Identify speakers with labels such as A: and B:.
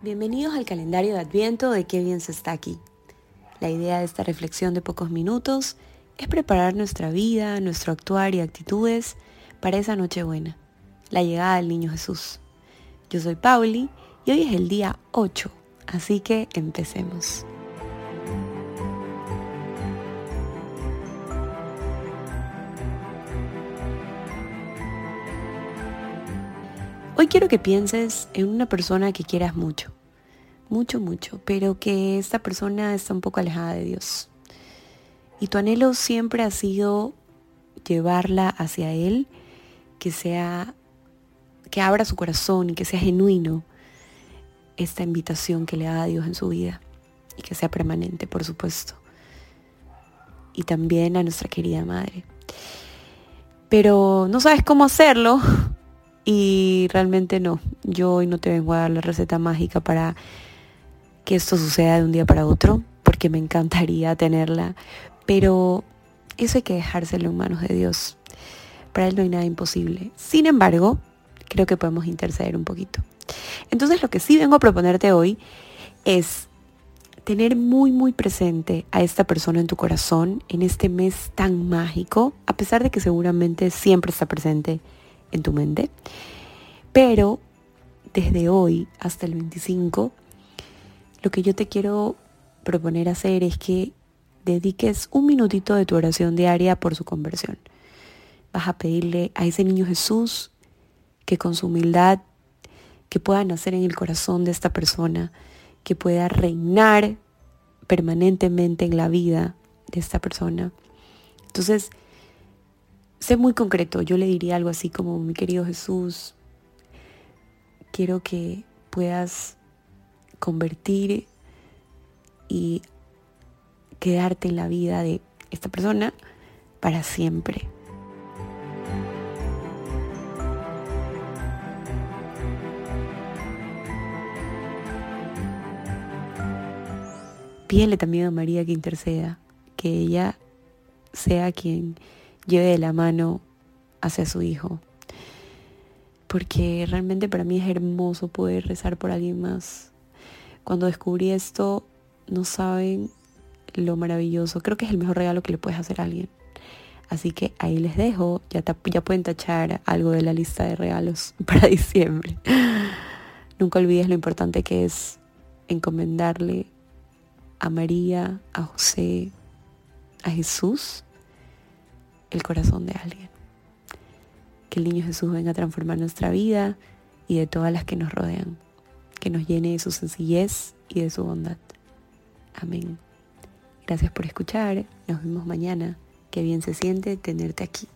A: Bienvenidos al calendario de Adviento de Qué bien está aquí. La idea de esta reflexión de pocos minutos es preparar nuestra vida, nuestro actuar y actitudes para esa Nochebuena, la llegada del Niño Jesús. Yo soy Pauli y hoy es el día 8, así que empecemos. Hoy quiero que pienses en una persona que quieras mucho, mucho, mucho, pero que esta persona está un poco alejada de Dios. Y tu anhelo siempre ha sido llevarla hacia Él, que sea, que abra su corazón y que sea genuino esta invitación que le haga a Dios en su vida y que sea permanente, por supuesto. Y también a nuestra querida madre. Pero no sabes cómo hacerlo, y realmente no, yo hoy no te vengo a dar la receta mágica para que esto suceda de un día para otro, porque me encantaría tenerla, pero eso hay que dejárselo en manos de Dios. Para Él no hay nada imposible. Sin embargo, creo que podemos interceder un poquito. Entonces lo que sí vengo a proponerte hoy es tener muy muy presente a esta persona en tu corazón en este mes tan mágico, a pesar de que seguramente siempre está presente en tu mente. Pero desde hoy hasta el 25, lo que yo te quiero proponer hacer es que dediques un minutito de tu oración diaria por su conversión. Vas a pedirle a ese niño Jesús que con su humildad, que pueda nacer en el corazón de esta persona, que pueda reinar permanentemente en la vida de esta persona. Entonces, sé muy concreto, yo le diría algo así como, mi querido Jesús, quiero que puedas convertir y quedarte en la vida de esta persona para siempre. Pídele también a María que interceda, que ella sea quien lleve de la mano hacia su hijo. Porque realmente para mí es hermoso poder rezar por alguien más. Cuando descubrí esto, no saben lo maravilloso. Creo que es el mejor regalo que le puedes hacer a alguien. Así que ahí les dejo. Ya, ya pueden tachar algo de la lista de regalos para diciembre. Nunca olvides lo importante que es encomendarle a María, a José, a Jesús el corazón de alguien. Que el niño Jesús venga a transformar nuestra vida y de todas las que nos rodean. Que nos llene de su sencillez y de su bondad. Amén. Gracias por escuchar. Nos vemos mañana. Qué bien se siente tenerte aquí.